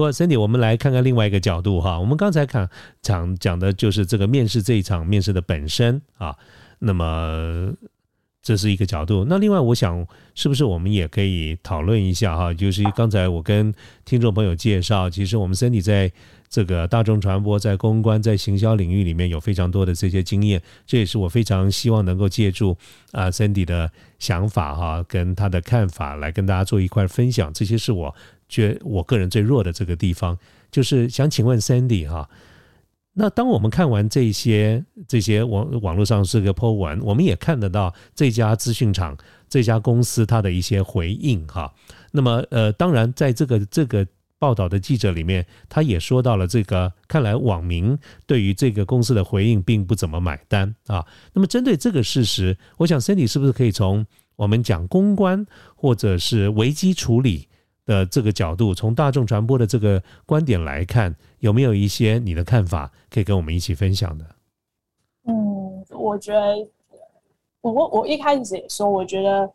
不过，Cindy，我们来看看另外一个角度哈。我们刚才看讲讲的就是这个面试这一场面试的本身啊。那么。这是一个角度。那另外，我想是不是我们也可以讨论一下哈？就是刚才我跟听众朋友介绍，其实我们 Cindy 在这个大众传播、在公关、在行销领域里面有非常多的这些经验。这也是我非常希望能够借助啊 Cindy 的想法哈，跟他的看法来跟大家做一块分享。这些是我觉我个人最弱的这个地方，就是想请问 Sandy 哈。那当我们看完这些这些网网络上是个 po 文，我们也看得到这家资讯厂这家公司它的一些回应哈。那么呃，当然在这个这个报道的记者里面，他也说到了这个，看来网民对于这个公司的回应并不怎么买单啊。那么针对这个事实，我想 Cindy 是不是可以从我们讲公关或者是危机处理？的这个角度，从大众传播的这个观点来看，有没有一些你的看法可以跟我们一起分享的？嗯，我觉得，我我我一开始也说，我觉得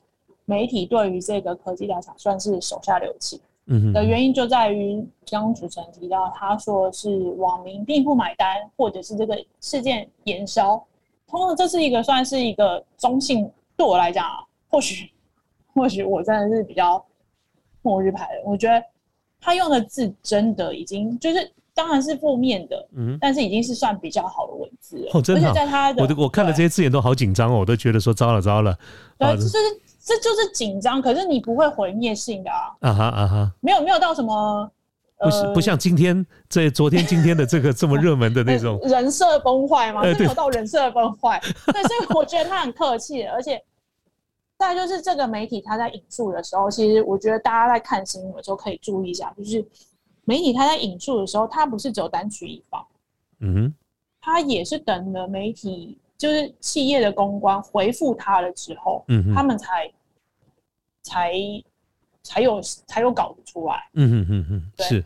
媒体对于这个科技大厂算是手下留情。嗯的原因就在于，刚主持人提到，他说是网民并不买单，或者是这个事件延烧，通常这是一个算是一个中性。对我来讲，或许或许我真的是比较。末日牌的，我觉得他用的字真的已经就是，当然是负面的，嗯，但是已经是算比较好的文字了。哦，真的，在他的，我我看了这些字眼都好紧张哦，我都觉得说糟了糟了。对，这是这就是紧张，可是你不会毁灭性的啊。啊哈啊哈，没有没有到什么，不是不像今天这昨天今天的这个这么热门的 那种人设崩坏吗？没有到人设崩坏，对，所以我觉得他很客气，而且。再就是这个媒体，他在引述的时候，其实我觉得大家在看新闻的时候可以注意一下，就是媒体他在引述的时候，他不是只有单取一方，嗯哼，他也是等了媒体，就是企业的公关回复他了之后，嗯哼。他们才才才有才有稿子出来，嗯哼嗯哼，对，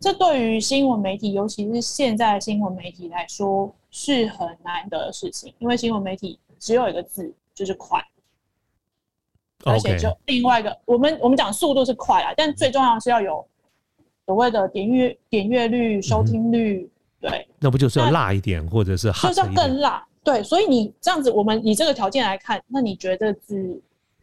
这对于新闻媒体，尤其是现在新闻媒体来说，是很难得的事情，因为新闻媒体只有一个字，就是快。而且就另外一个，我们我们讲速度是快啊，但最重要是要有所谓的点阅点阅率、收听率，对。那不就是要辣一点，或者是就是要更辣？对，所以你这样子，我们以这个条件来看，那你觉得字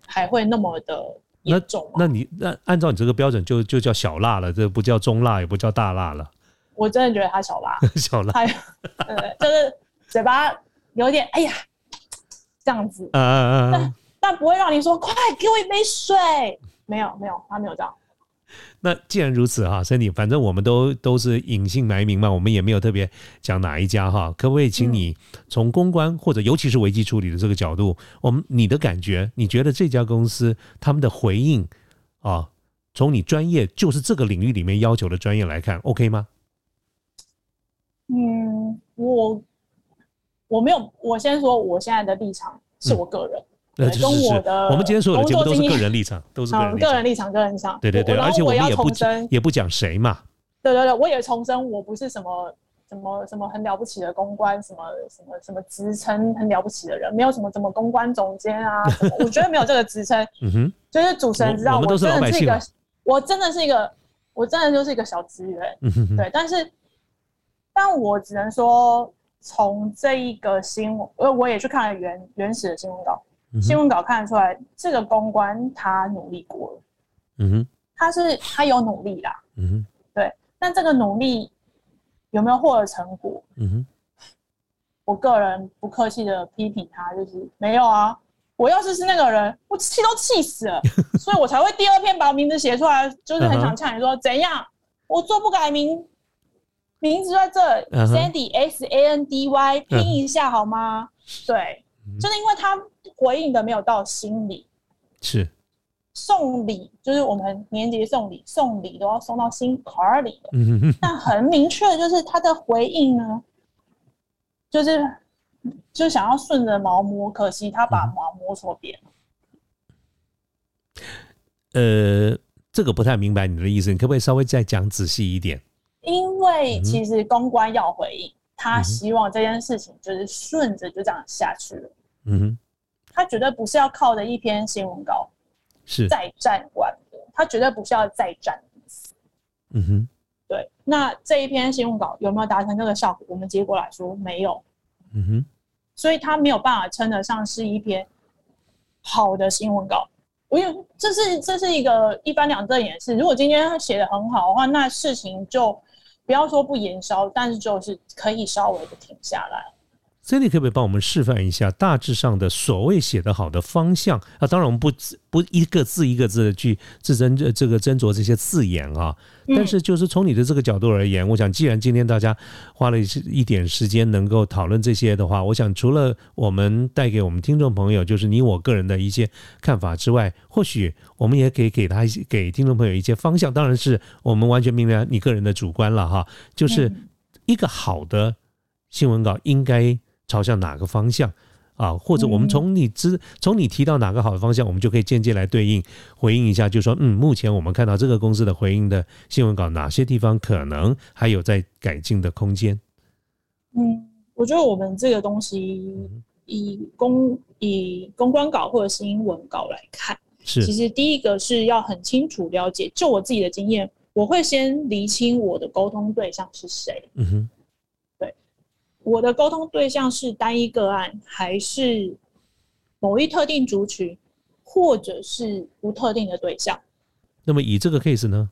还会那么的严重？那你那按照你这个标准，就就叫小辣了，这不叫中辣，也不叫大辣了。我真的觉得它小辣，小辣，对，就是嘴巴有点哎呀这样子，嗯嗯嗯。但不会让你说快给我一杯水，没有没有，他没有这样。那既然如此哈，Cindy，反正我们都都是隐姓埋名嘛，我们也没有特别讲哪一家哈，可不可以请你从公关或者尤其是危机处理的这个角度，我们你的感觉，你觉得这家公司他们的回应啊，从你专业就是这个领域里面要求的专业来看，OK 吗？嗯，我我没有，我先说我现在的立场是我个人。跟我的我们今天所有的节目都是个人立场，都是个人个人立场，个人立场。对对对，而且我们也不也不讲谁嘛。对对对，我也重申，我不是什么什么什么很了不起的公关，什么什么什么职称很了不起的人，没有什么什么公关总监啊，我觉得没有这个职称。嗯哼，就是主持人知道，我真的是一个，我真的是一个，我真的就是一个小职员。嗯哼，对，但是，但我只能说，从这一个新闻，呃，我也去看了原原始的新闻稿。新闻稿看得出来，这个公关他努力过了，嗯哼，他是他有努力啦，嗯哼，对，但这个努力有没有获得成果？嗯哼，我个人不客气的批评他，就是没有啊。我要是是那个人，我气都气死了，所以我才会第二篇把名字写出来，就是很想呛你说怎样，我做不改名，名字在这，Sandy S A N D Y 拼一下好吗？对。就是因为他回应的没有到心里，是，送礼，就是我们年节送礼，送礼都要送到心坎里的。嗯哼。但很明确，就是他的回应呢，就是就想要顺着毛摸，可惜他把毛摸错边了。呃，这个不太明白你的意思，你可不可以稍微再讲仔细一点？因为其实公关要回应，他希望这件事情就是顺着就这样下去了。嗯哼，他绝对不是要靠着一篇新闻稿是再战完的，他绝对不是要再战意思。嗯哼，对。那这一篇新闻稿有没有达成这个效果？我们结果来说没有。嗯哼，所以他没有办法称得上是一篇好的新闻稿。我有，这是这是一个一翻两证演示。如果今天他写的很好的话，那事情就不要说不延烧，但是就是可以稍微的停下来。Cindy 可不可以帮我们示范一下大致上的所谓写得好的方向啊？当然，我们不不一个字一个字的去自斟这这个斟酌这些字眼啊。但是，就是从你的这个角度而言，我想，既然今天大家花了一一点时间能够讨论这些的话，我想除了我们带给我们听众朋友，就是你我个人的一些看法之外，或许我们也可以给他一些给听众朋友一些方向。当然是我们完全明白你个人的主观了哈。就是一个好的新闻稿应该。朝向哪个方向啊？或者我们从你知从你提到哪个好的方向，我们就可以间接来对应回应一下，就说嗯，目前我们看到这个公司的回应的新闻稿，哪些地方可能还有在改进的空间？嗯，我觉得我们这个东西以公以公关稿或者新闻稿来看，是其实第一个是要很清楚了解，就我自己的经验，我会先厘清我的沟通对象是谁。嗯哼。我的沟通对象是单一个案，还是某一特定族群，或者是不特定的对象？那么以这个 case 呢？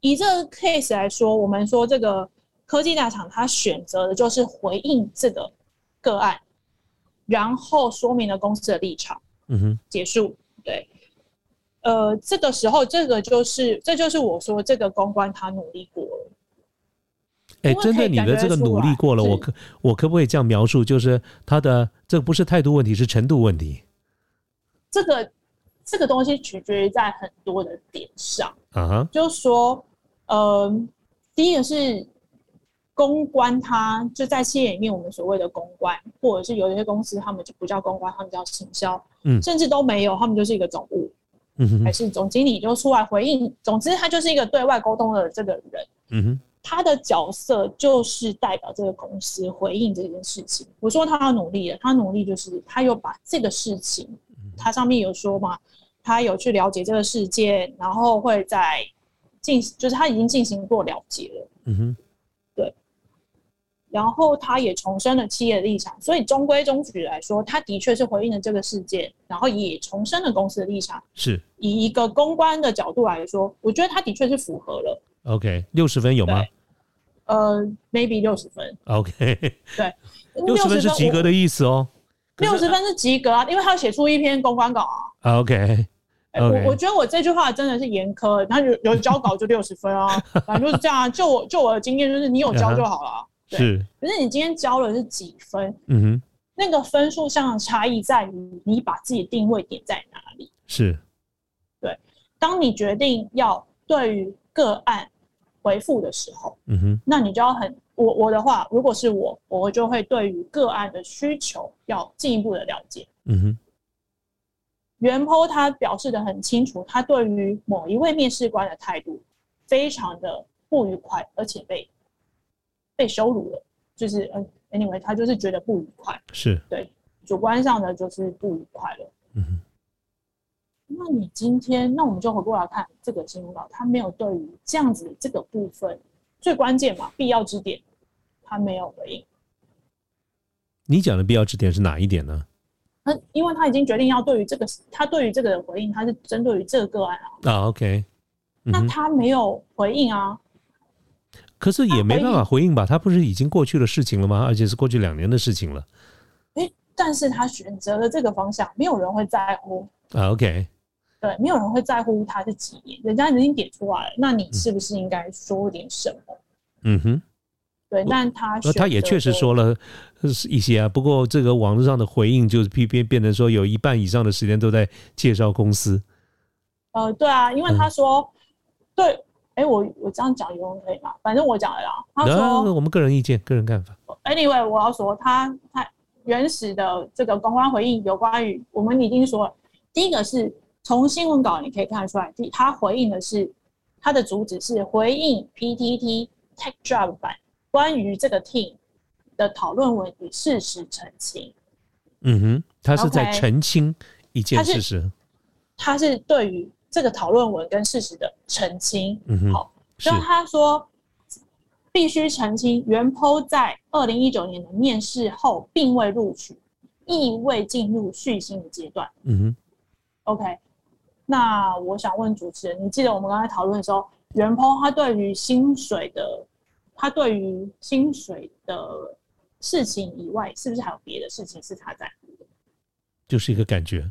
以这个 case 来说，我们说这个科技大厂，它选择的就是回应这个个案，然后说明了公司的立场。嗯哼，结束。对，呃，这个时候，这个就是，这就是我说这个公关他努力过了。哎，针对你的这个努力过了，我可我可不可以这样描述？就是他的这个不是态度问题，是程度问题。这个这个东西取决于在很多的点上啊哈，就是说，呃，第一个是公关，它就在企业里面，我们所谓的公关，或者是有一些公司，他们就不叫公关，他们叫行销，嗯，甚至都没有，他们就是一个总务，嗯哼，还是总经理就出来回应。总之，他就是一个对外沟通的这个人，嗯哼。他的角色就是代表这个公司回应这件事情。我说他要努力了，他努力就是他有把这个事情，他上面有说嘛，他有去了解这个事件，然后会在进，就是他已经进行过了解了。嗯哼，对。然后他也重申了企业的立场，所以中规中矩来说，他的确是回应了这个事件，然后也重申了公司的立场。是以一个公关的角度来说，我觉得他的确是符合了。OK，六十分有吗？呃，maybe 六十分。OK，对，六十分是及格的意思哦。六十分是及格啊，因为他要写出一篇公关稿啊。OK，我我觉得我这句话真的是严苛，他有有交稿就六十分啊，反正就是这样啊。就我就我的经验就是，你有交就好了。是，可是你今天交了是几分？嗯哼，那个分数上的差异在于你把自己定位点在哪里。是，对，当你决定要对于个案。回复的时候，嗯哼，那你就要很我我的话，如果是我，我就会对于个案的需求要进一步的了解，嗯哼。袁坡他表示的很清楚，他对于某一位面试官的态度非常的不愉快，而且被被羞辱了，就是嗯，anyway，他就是觉得不愉快，是。对主观上的就是不愉快了，嗯哼。那你今天，那我们就回过来看这个新闻稿，他没有对于这样子这个部分最关键嘛，必要之点，他没有回应。你讲的必要之点是哪一点呢？那因为他已经决定要对于这个，他对于这个回应，他是针对于这个个案啊。啊，OK。那他没有回应啊？可是也没办法回应吧？他不是已经过去的事情了吗？而且是过去两年的事情了。哎，但是他选择了这个方向，没有人会在乎啊。OK。对，没有人会在乎他是几年，人家已经点出来了，那你是不是应该说点什么？嗯哼，对，但他他也确实说了一些啊，不过这个网络上的回应就是变变变成说有一半以上的时间都在介绍公司。呃，对啊，因为他说，对，哎，我我这样讲有人可以吗？反正我讲了啦。他说，我们个人意见，个人看法。Anyway，我要说，他他原始的这个公关回应有关于我们已经说了，第一个是从新闻稿你可以看得出来，第他回应的是他的主旨是回应 PTT Tech Job 版关于这个 team 的讨论文与事实澄清。嗯哼，他是在澄清一件事实。他是对于这个讨论文跟事实的澄清。嗯哼，好，所以他说必须澄清，原 PO 在二零一九年的面试后并未录取，亦未进入续薪的阶段。嗯哼，OK，那我想问主持人，你记得我们刚才讨论的时候，原 PO 他对于薪水的，他对于薪水的事情以外，是不是还有别的事情是他在乎的？就是一个感觉。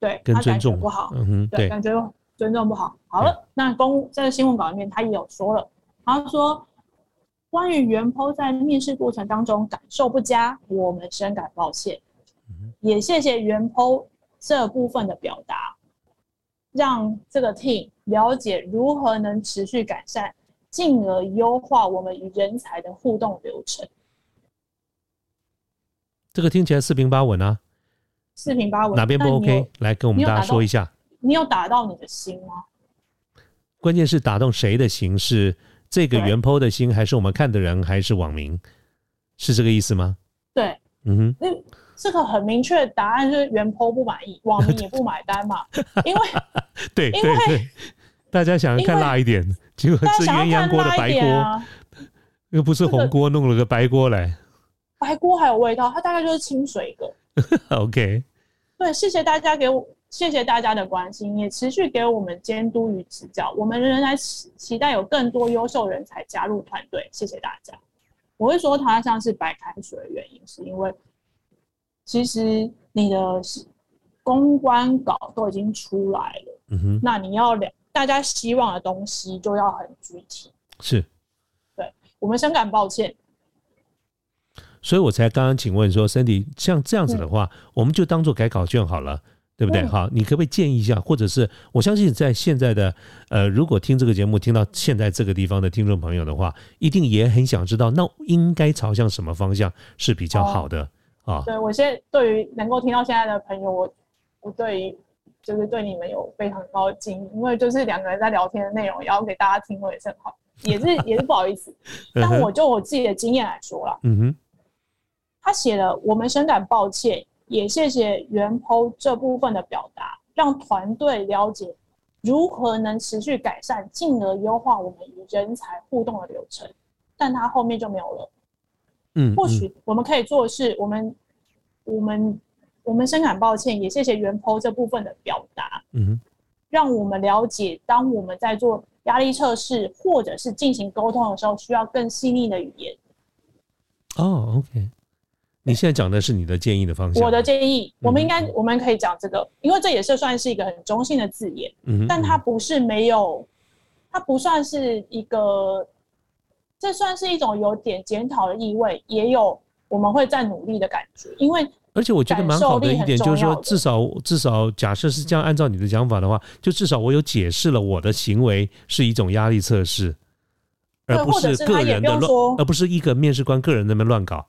对，跟尊重不好，嗯哼，对，感觉尊重不好。好了，那公在新闻稿里面他也有说了，他说关于原 PO 在面试过程当中感受不佳，我们深感抱歉，也谢谢原 PO 这部分的表达，让这个 team 了解如何能持续改善，进而优化我们与人才的互动流程。这个听起来四平八稳啊。四平八稳，哪边不 OK？来跟我们大家说一下。你有打到你的心吗？关键是打动谁的心？是这个原 PO 的心，还是我们看的人，还是网民？是这个意思吗？对，嗯哼，那这个很明确的，答案就是原 PO 不满意，网民也不买单嘛。因为 对，因为大家想要看辣一点，结果是鸳鸯锅的白锅，又不是红锅，弄了个白锅来。白锅还有味道，它大概就是清水个。OK，对，谢谢大家给我，谢谢大家的关心，也持续给我们监督与指教。我们仍然期期待有更多优秀人才加入团队。谢谢大家。我会说它像是白开水的原因，是因为其实你的公关稿都已经出来了，嗯哼，那你要两大家希望的东西就要很具体。是，对我们深感抱歉。所以我才刚刚请问说，Cindy，像这样子的话，我们就当做改考卷好了，对不对？好，你可不可以建议一下，或者是我相信在现在的呃，如果听这个节目听到现在这个地方的听众朋友的话，一定也很想知道，那应该朝向什么方向是比较好的啊？对我现在对于能够听到现在的朋友，我我对于就是对你们有非常高的敬意，因为就是两个人在聊天的内容，也要给大家听，我也是很好，也是 也是不好意思。但我就我自己的经验来说啦，嗯哼。他写了，我们深感抱歉，也谢谢原 PO 这部分的表达，让团队了解如何能持续改善，进而优化我们与人才互动的流程。但他后面就没有了。嗯，或许我们可以做的是，我们我们我们深感抱歉，也谢谢原 PO 这部分的表达。嗯，让我们了解，当我们在做压力测试或者是进行沟通的时候，需要更细腻的语言。哦，OK。你现在讲的是你的建议的方向。我的建议，我们应该我们可以讲这个，因为这也是算是一个很中性的字眼，嗯，但它不是没有，它不算是一个，这算是一种有点检讨的意味，也有我们会在努力的感觉。因为而且我觉得蛮好的一点就是说，至少至少假设是这样，按照你的讲法的话，就至少我有解释了我的行为是一种压力测试，而不是个人的乱，而不是一个面试官个人那边乱搞。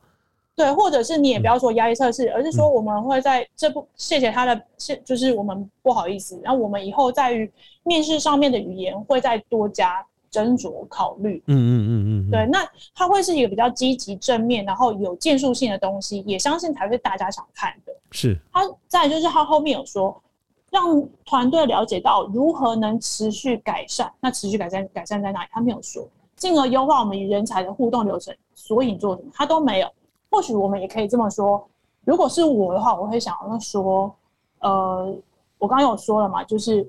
对，或者是你也不要说压力测试，而是说我们会在这不谢谢他的，谢就是我们不好意思，然后我们以后在于面试上面的语言会再多加斟酌考虑。嗯嗯嗯嗯，对，那它会是一个比较积极正面，然后有建树性的东西，也相信才是大家想看的。是。他再就是他后面有说，让团队了解到如何能持续改善，那持续改善改善在哪里？他没有说，进而优化我们与人才的互动流程。所以做什么？他都没有。或许我们也可以这么说，如果是我的话，我会想要说，呃，我刚刚有说了嘛，就是，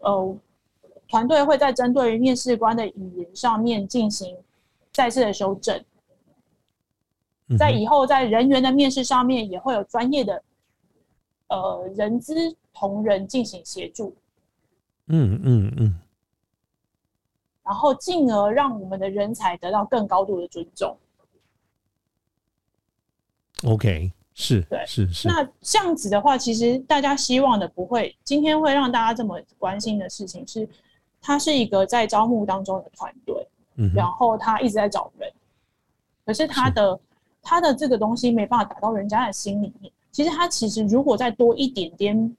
呃，团队会在针对于面试官的语言上面进行再次的修正，在以后在人员的面试上面也会有专业的，呃，人资同仁进行协助，嗯嗯嗯，然后进而让我们的人才得到更高度的尊重。OK，是，对，是是。那这样子的话，其实大家希望的不会，今天会让大家这么关心的事情是，它是一个在招募当中的团队，嗯，然后他一直在找人，可是他的他的这个东西没办法打到人家的心里面。其实他其实如果再多一点点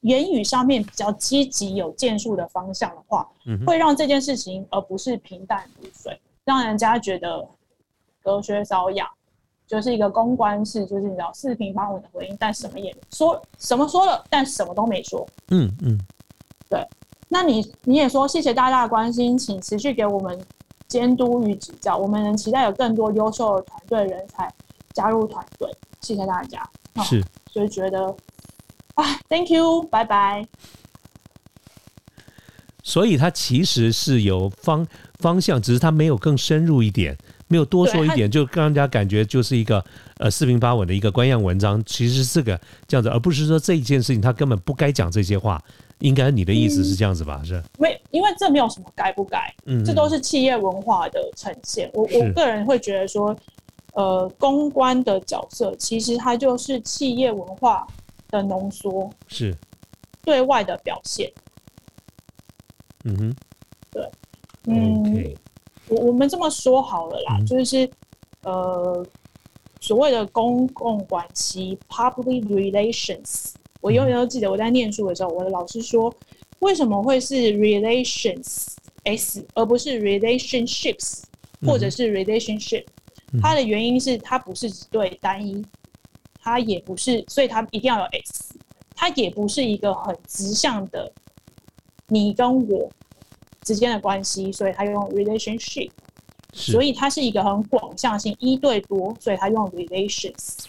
言语上面比较积极有建树的方向的话，嗯，会让这件事情而不是平淡如水，让人家觉得隔靴搔痒。就是一个公关式，就是你知道四平八稳的回应，但什么也说什么说了，但什么都没说。嗯嗯，对。那你你也说谢谢大家的关心，请持续给我们监督与指教，我们能期待有更多优秀的团队人才加入团队。谢谢大家。是，所以觉得啊，Thank you，拜拜。所以他其实是有方方向，只是他没有更深入一点。没有多说一点，就让人家感觉就是一个呃四平八稳的一个官样文章，其实是个这样子，而不是说这一件事情他根本不该讲这些话。应该你的意思是这样子吧？是？没，因为这没有什么该不该，嗯，这都是企业文化的呈现。我我个人会觉得说，呃，公关的角色其实它就是企业文化的浓缩，是对外的表现。嗯哼，对，嗯。我我们这么说好了啦，就是呃，所谓的公共关系 （public relations），我永远都记得我在念书的时候，我的老师说，为什么会是 relations s 而不是 relationships 或者是 relationship？它的原因是它不是只对单一，它也不是，所以它一定要有 s，它也不是一个很直向的你跟我。之间的关系，所以它用 relationship，所以它是一个很广向性一对多，所以它用 relations。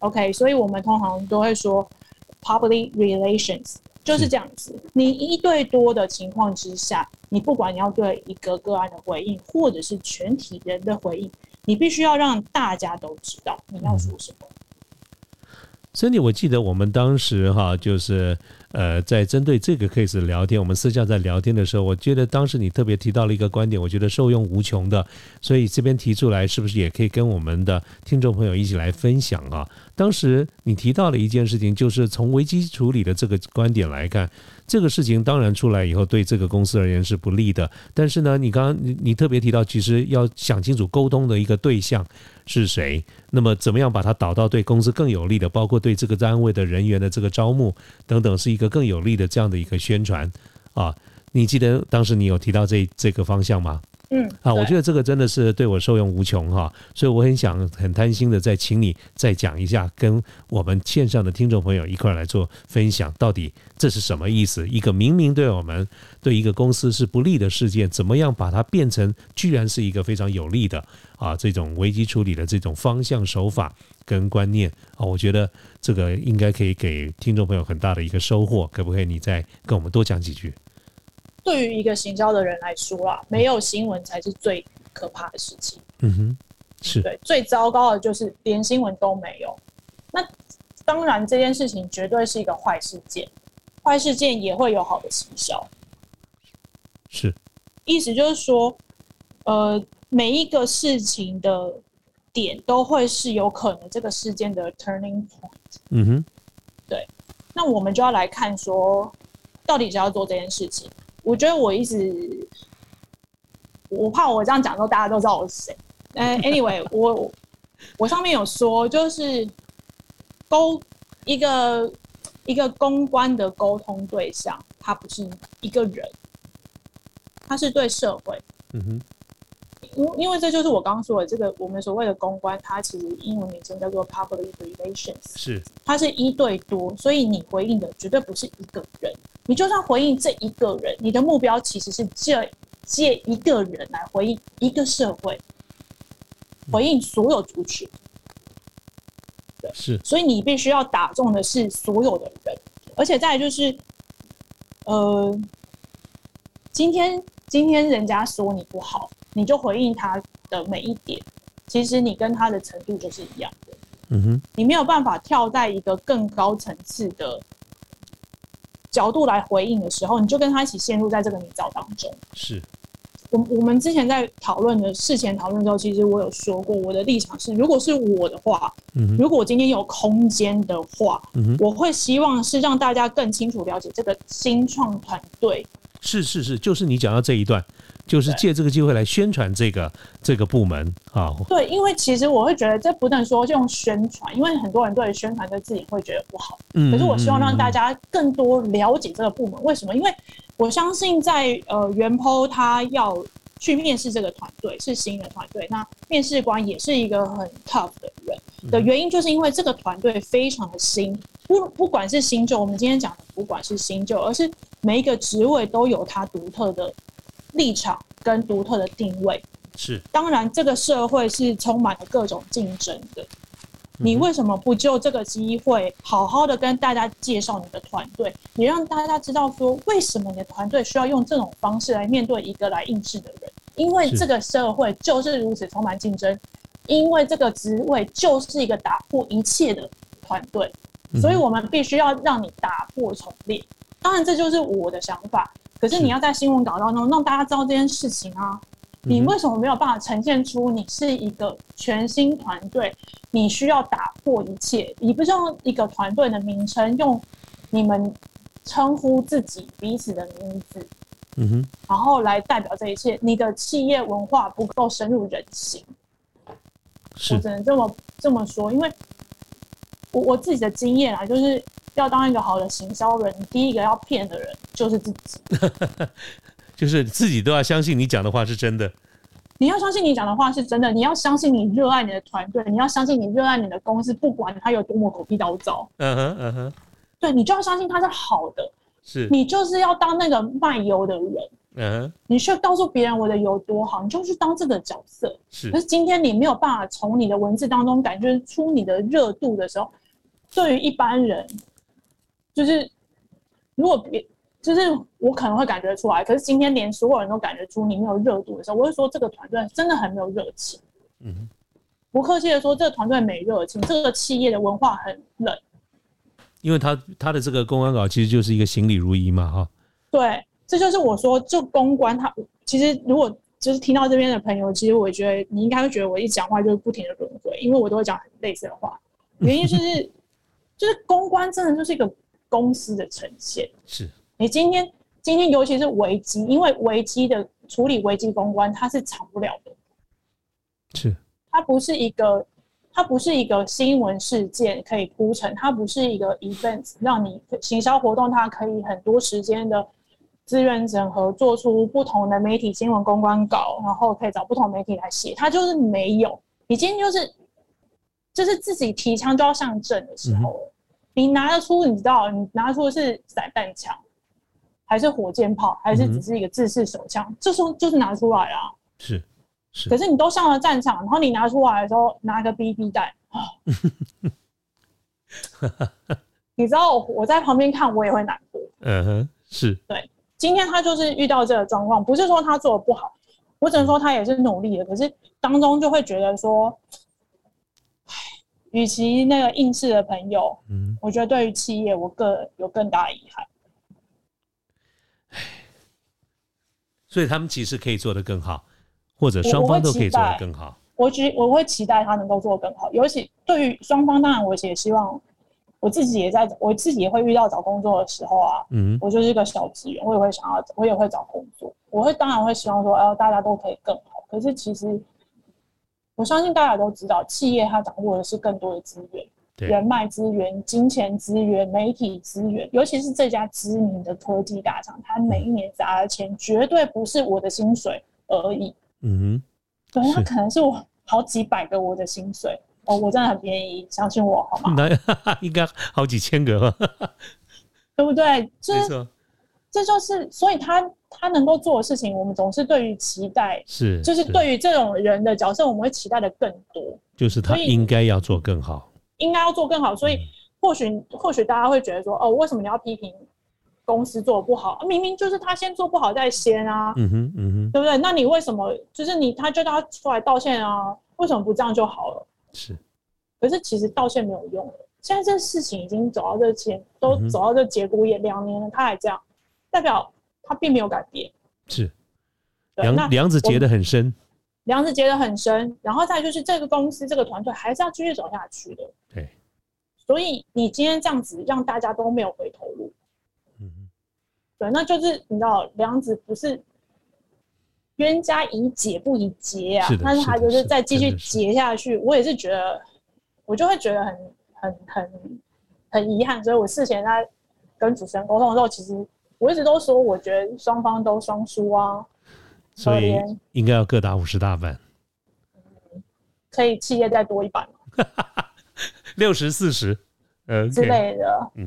OK，OK，所以我们通常都会说 public relations 就是这样子。你一对多的情况之下，你不管你要对一个个案的回应，或者是全体人的回应，你必须要让大家都知道你要说什么。Cindy，我记得我们当时哈，就是呃，在针对这个 case 聊天，我们私下在聊天的时候，我觉得当时你特别提到了一个观点，我觉得受用无穷的，所以这边提出来，是不是也可以跟我们的听众朋友一起来分享啊？当时你提到了一件事情，就是从危机处理的这个观点来看。这个事情当然出来以后，对这个公司而言是不利的。但是呢，你刚刚你你特别提到，其实要想清楚沟通的一个对象是谁，那么怎么样把它导到对公司更有利的，包括对这个单位的人员的这个招募等等，是一一个更有力的这样的一个宣传啊？你记得当时你有提到这这个方向吗？嗯啊，我觉得这个真的是对我受用无穷哈，所以我很想很贪心的再请你再讲一下，跟我们线上的听众朋友一块来做分享，到底这是什么意思？一个明明对我们对一个公司是不利的事件，怎么样把它变成居然是一个非常有利的啊这种危机处理的这种方向手法跟观念啊？我觉得这个应该可以给听众朋友很大的一个收获，可不可以？你再跟我们多讲几句？对于一个行销的人来说啊，没有新闻才是最可怕的事情。嗯哼，是对最糟糕的就是连新闻都没有。那当然，这件事情绝对是一个坏事件，坏事件也会有好的行销。是，意思就是说，呃，每一个事情的点都会是有可能这个事件的 turning point。嗯哼，对。那我们就要来看说，到底是要做这件事情。我觉得我一直，我怕我这样讲之后大家都知道我是谁。嗯，anyway，我我上面有说，就是沟一个一个公关的沟通对象，他不是一个人，他是对社会。嗯哼。因因为这就是我刚刚说的这个我们所谓的公关，它其实英文名称叫做 public relations，是它是一对多，所以你回应的绝对不是一个人。你就算回应这一个人，你的目标其实是借借一个人来回应一个社会，回应所有族群。对，是。所以你必须要打中的是所有的人，而且再就是，呃，今天今天人家说你不好。你就回应他的每一点，其实你跟他的程度就是一样的。嗯哼，你没有办法跳在一个更高层次的角度来回应的时候，你就跟他一起陷入在这个泥沼当中。是，我我们之前在讨论的事前讨论的时候，其实我有说过，我的立场是，如果是我的话，嗯，如果我今天有空间的话，嗯我会希望是让大家更清楚了解这个新创团队。是是是，就是你讲到这一段，就是借这个机会来宣传这个这个部门啊。对，因为其实我会觉得这不能说用宣传，因为很多人对宣传这字眼会觉得不好。嗯，可是我希望让大家更多了解这个部门，为什么？因为我相信，在呃，元抛他要去面试这个团队是新的团队，那面试官也是一个很 tough 的人的原因，就是因为这个团队非常的新，不不管是新旧，我们今天讲的不管是新旧，而是每一个职位都有它独特的立场跟独特的定位。是，当然这个社会是充满了各种竞争的。你为什么不就这个机会好好的跟大家介绍你的团队？你让大家知道说，为什么你的团队需要用这种方式来面对一个来应试的人？因为这个社会就是如此充满竞争，因为这个职位就是一个打破一切的团队，所以我们必须要让你打破重练。当然，这就是我的想法。可是你要在新闻稿当中让大家知道这件事情啊。你为什么没有办法呈现出你是一个全新团队？你需要打破一切，你不是用一个团队的名称，用你们称呼自己彼此的名字，嗯哼，然后来代表这一切。你的企业文化不够深入人心，我只能这么这么说。因为我我自己的经验啊，就是要当一个好的行销人，第一个要骗的人就是自己。就是自己都要相信你讲的话是真的，你要相信你讲的话是真的，你要相信你热爱你的团队，你要相信你热爱你的公司，不管它有多么狗屁倒灶，嗯哼嗯哼，对你就要相信它是好的，是。你就是要当那个卖油的人，嗯哼，你去告诉别人我的油多好，你就去当这个角色，是。可是今天你没有办法从你的文字当中感觉出你的热度的时候，对于一般人，就是如果别。就是我可能会感觉出来，可是今天连所有人都感觉出你没有热度的时候，我会说这个团队真的很没有热情。嗯，不客气的说，这个团队没热情，这个企业的文化很冷。因为他他的这个公关稿其实就是一个行礼如仪嘛，哈。对，这就是我说，就公关，他其实如果就是听到这边的朋友，其实我觉得你应该会觉得我一讲话就是不停的轮回，因为我都会讲很类似的话。原因就是，就是公关真的就是一个公司的呈现。是。你今天今天尤其是危机，因为危机的处理危机公关它是长不了的，是它不是一个它不是一个新闻事件可以铺成，它不是一个 event 让你行销活动，它可以很多时间的资源整合，做出不同的媒体新闻公关稿，然后可以找不同媒体来写，它就是没有。你今天就是就是自己提枪就要上阵的时候，你拿得出，你知道，你拿出的是散弹枪。还是火箭炮，还是只是一个自式手枪？这时候就是拿出来啊！是是。可是你都上了战场，然后你拿出来的时候拿个 BB 弹啊！你知道我在旁边看，我也会难过。嗯哼，是。对，今天他就是遇到这个状况，不是说他做的不好，我只能说他也是努力的。可是当中就会觉得说，唉，与其那个应试的朋友，嗯，我觉得对于企业，我个有更大的遗憾。所以他们其实可以做得更好，或者双方都可以做得更好。我只我会期待他能够做得更好，尤其对于双方，当然我也希望我自己也在，我自己也会遇到找工作的时候啊，嗯，我就是一个小职员，我也会想要，我也会找工作，我会当然会希望说，哎，大家都可以更好。可是其实我相信大家都知道，企业它掌握的是更多的资源。人脉资源、金钱资源、媒体资源，尤其是这家知名的科技大厂，它每一年砸的钱绝对不是我的薪水而已。嗯哼，对，它可能是我好几百个我的薪水哦，我真的很便宜，相信我好吗？那应该好几千个吧，对不对？这这就是，所以他他能够做的事情，我们总是对于期待是，就是对于这种人的角色，我们会期待的更多，就是他应该要做更好。应该要做更好，所以或许或许大家会觉得说，哦，为什么你要批评公司做的不好？明明就是他先做不好再先啊，嗯哼嗯哼，对不对？那你为什么就是你他就他出来道歉啊？为什么不这样就好了？是，可是其实道歉没有用了。现在这事情已经走到这前，都走到这节骨眼两年了，他还这样，代表他并没有改变。是，梁梁子结得很深，梁子结得很深，然后再就是这个公司这个团队还是要继续走下去的。对，所以你今天这样子让大家都没有回头路，嗯，对，那就是你知道梁子不是冤家宜解不宜结啊，但是他就是再继续结下去，我也是觉得，我就会觉得很很很很遗憾，所以我事前在跟主持人沟通的时候，其实。我一直都说，我觉得双方都双输啊，所以应该要各打五十大板，嗯可以企业再多一板，六十四十，呃之类的，对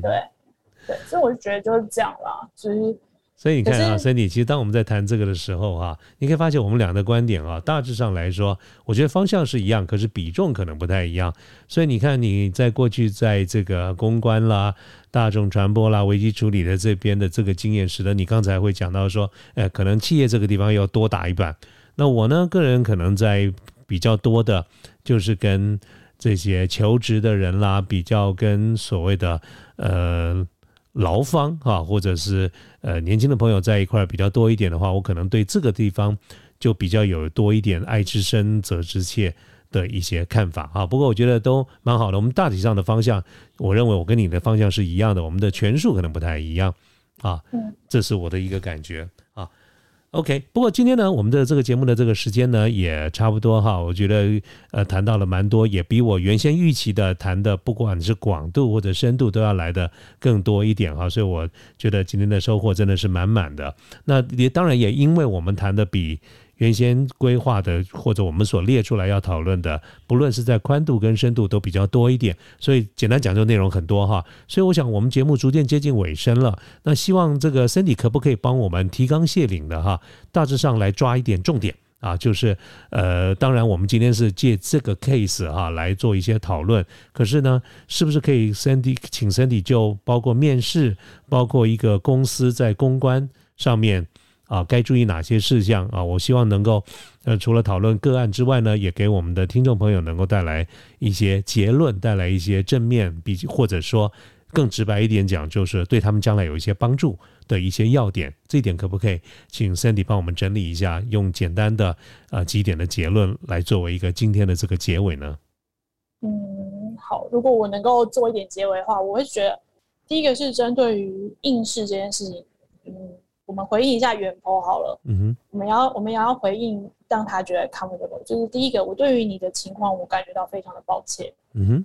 对，所以我就觉得就是这样啦，其实。所以你看啊，Cindy，其实当我们在谈这个的时候啊，你可以发现我们俩的观点啊，大致上来说，我觉得方向是一样，可是比重可能不太一样。所以你看，你在过去在这个公关啦、大众传播啦、危机处理的这边的这个经验，使得你刚才会讲到说，呃，可能企业这个地方要多打一板。那我呢，个人可能在比较多的，就是跟这些求职的人啦，比较跟所谓的呃。劳方啊，或者是呃年轻的朋友在一块儿比较多一点的话，我可能对这个地方就比较有多一点爱之深责之切的一些看法啊。不过我觉得都蛮好的，我们大体上的方向，我认为我跟你的方向是一样的，我们的权数可能不太一样啊。嗯，这是我的一个感觉。OK，不过今天呢，我们的这个节目的这个时间呢也差不多哈，我觉得呃谈到了蛮多，也比我原先预期的谈的，不管是广度或者深度都要来的更多一点哈，所以我觉得今天的收获真的是满满的。那也当然也因为我们谈的比。原先规划的或者我们所列出来要讨论的，不论是在宽度跟深度都比较多一点，所以简单讲就内容很多哈。所以我想我们节目逐渐接近尾声了，那希望这个 Cindy 可不可以帮我们提纲挈领的哈，大致上来抓一点重点啊，就是呃，当然我们今天是借这个 case 哈来做一些讨论，可是呢，是不是可以 Cindy 请 Cindy 就包括面试，包括一个公司在公关上面。啊，该注意哪些事项啊？我希望能够，呃，除了讨论个案之外呢，也给我们的听众朋友能够带来一些结论，带来一些正面，比或者说更直白一点讲，就是对他们将来有一些帮助的一些要点。这一点可不可以请 Sandy 帮我们整理一下，用简单的呃几点的结论来作为一个今天的这个结尾呢？嗯，好，如果我能够做一点结尾的话，我会觉得第一个是针对于应试这件事情，嗯。我们回应一下袁坡好了，嗯哼，我们要我们也要回应，让他觉得 comfortable。就是第一个，我对于你的情况，我感觉到非常的抱歉。嗯哼，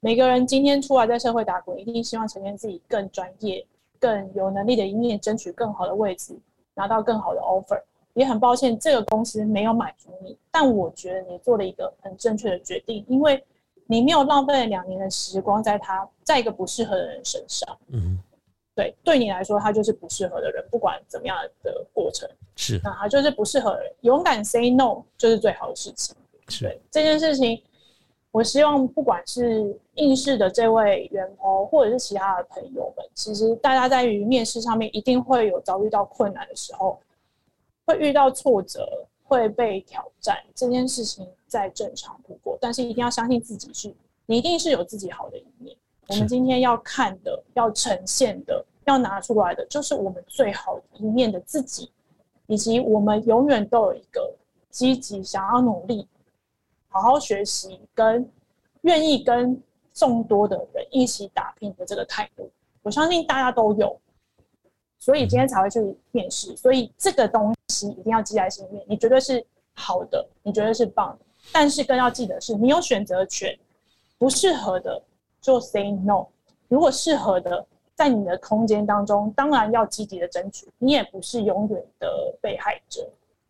每个人今天出来在社会打滚，一定希望呈现自己更专业、更有能力的一面，争取更好的位置，拿到更好的 offer。也很抱歉，这个公司没有满足你，但我觉得你做了一个很正确的决定，因为你没有浪费了两年的时光在他在一个不适合的人身上。嗯哼。对，对你来说，他就是不适合的人，不管怎么样的过程，是，那他就是不适合的人。勇敢 say no 就是最好的事情。是，这件事情，我希望不管是应试的这位员工，或者是其他的朋友们，其实大家在于面试上面一定会有遭遇到困难的时候，会遇到挫折，会被挑战，这件事情再正常不过。但是一定要相信自己，是你一定是有自己好的一面。我们今天要看的、要呈现的、要拿出来的，就是我们最好一面的自己，以及我们永远都有一个积极、想要努力、好好学习，跟愿意跟众多的人一起打拼的这个态度。我相信大家都有，所以今天才会去面试。所以这个东西一定要记在心里面，你绝对是好的，你绝对是棒的。但是更要记得是，你有选择权，不适合的。就 say no，如果适合的，在你的空间当中，当然要积极的争取。你也不是永远的被害者。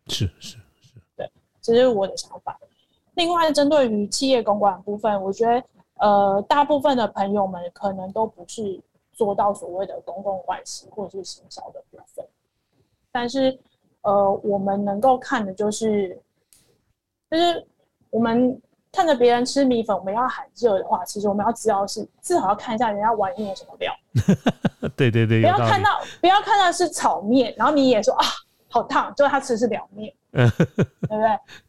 是是是，对，这是我的想法。另外，针对于企业公关部分，我觉得，呃，大部分的朋友们可能都不是做到所谓的公共关系或者是行销的部分。但是，呃，我们能够看的就是，就是我们。看着别人吃米粉，我们要喊热的话，其实我们要知道是至少要看一下人家碗里面有什么料。对对对，不要看到不要看到是炒面，然后你也说啊好烫，就他吃的是凉面，对不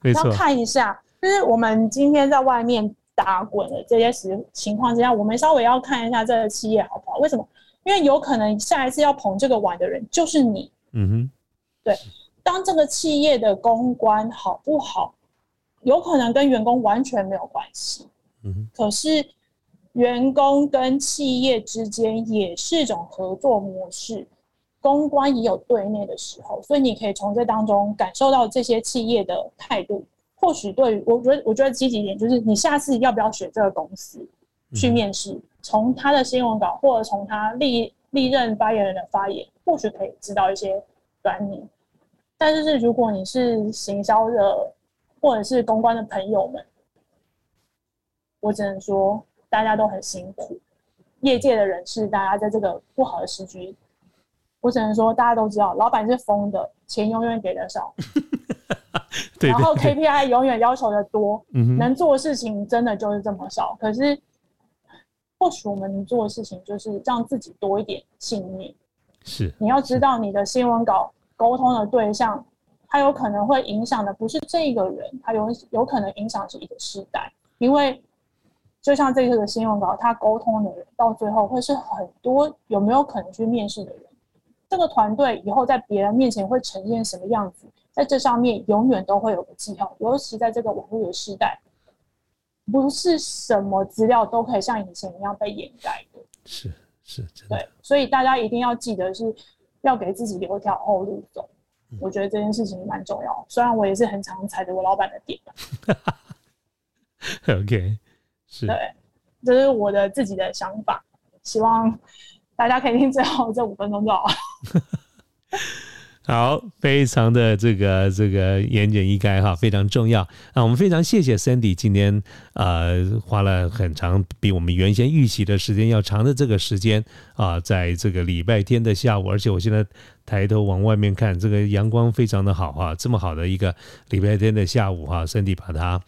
对？要看一下，就是我们今天在外面打滚的这些时情况之下，我们稍微要看一下这个企业好不好？为什么？因为有可能下一次要捧这个碗的人就是你。嗯哼，对。当这个企业的公关好不好，有可能跟员工完全没有关系。嗯，可是员工跟企业之间也是一种合作模式，公关也有对内的时候，所以你可以从这当中感受到这些企业的态度。或许对于我觉得，我觉得积极一点就是，你下次要不要选这个公司去面试？从他的新闻稿或者从他历历任发言人的发言，或许可以知道一些端倪。但是，是如果你是行销的或者是公关的朋友们，我只能说大家都很辛苦。业界的人士，大家在这个不好的时局，我只能说大家都知道，老板是疯的，钱永远给的少。然后 KPI 永远要求的多，能做的事情真的就是这么少。可是，或许我们能做的事情就是让自己多一点信念。是，你要知道你的新闻稿沟通的对象，他有可能会影响的不是这一个人，他有有可能影响是一个时代。因为就像这次的新闻稿，他沟通的人到最后会是很多有没有可能去面试的人，这个团队以后在别人面前会呈现什么样子？在这上面永远都会有个记号，尤其在这个网络的时代，不是什么资料都可以像以前一样被掩盖的。是是，对，所以大家一定要记得是要给自己留一条后路走。我觉得这件事情蛮重要，虽然我也是很常踩着我老板的点。OK，是，对，这是我的自己的想法，希望大家可以听最后这五分钟就好。好，非常的这个这个言简意赅哈，非常重要。那我们非常谢谢 Sandy 今天呃花了很长，比我们原先预期的时间要长的这个时间啊，在这个礼拜天的下午，而且我现在抬头往外面看，这个阳光非常的好哈，这么好的一个礼拜天的下午哈，Cindy 把它。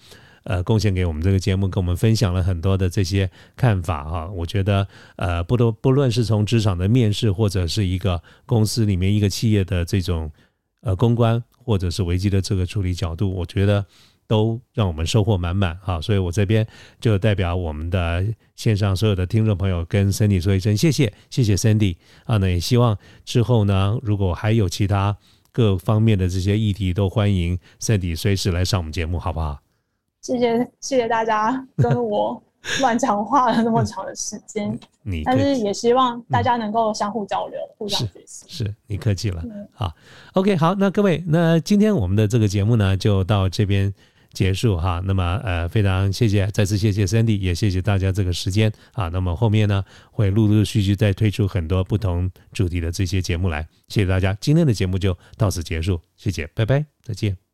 呃，贡献给我们这个节目，跟我们分享了很多的这些看法哈。我觉得，呃，不都不论是从职场的面试，或者是一个公司里面一个企业的这种呃公关，或者是危机的这个处理角度，我觉得都让我们收获满满哈。所以我这边就代表我们的线上所有的听众朋友，跟 Cindy 说一声谢谢，谢谢 Cindy 啊。那也希望之后呢，如果还有其他各方面的这些议题，都欢迎 Cindy 随时来上我们节目，好不好？谢谢谢谢大家跟我乱讲话了那么长的时间，但是也希望大家能够相互交流，互相学习。是你客气了，好，OK，好，那各位，那今天我们的这个节目呢就到这边结束哈。那么呃，非常谢谢，再次谢谢 Sandy，也谢谢大家这个时间啊。那么后面呢会陆陆续续再推出很多不同主题的这些节目来，谢谢大家，今天的节目就到此结束，谢谢，拜拜，再见。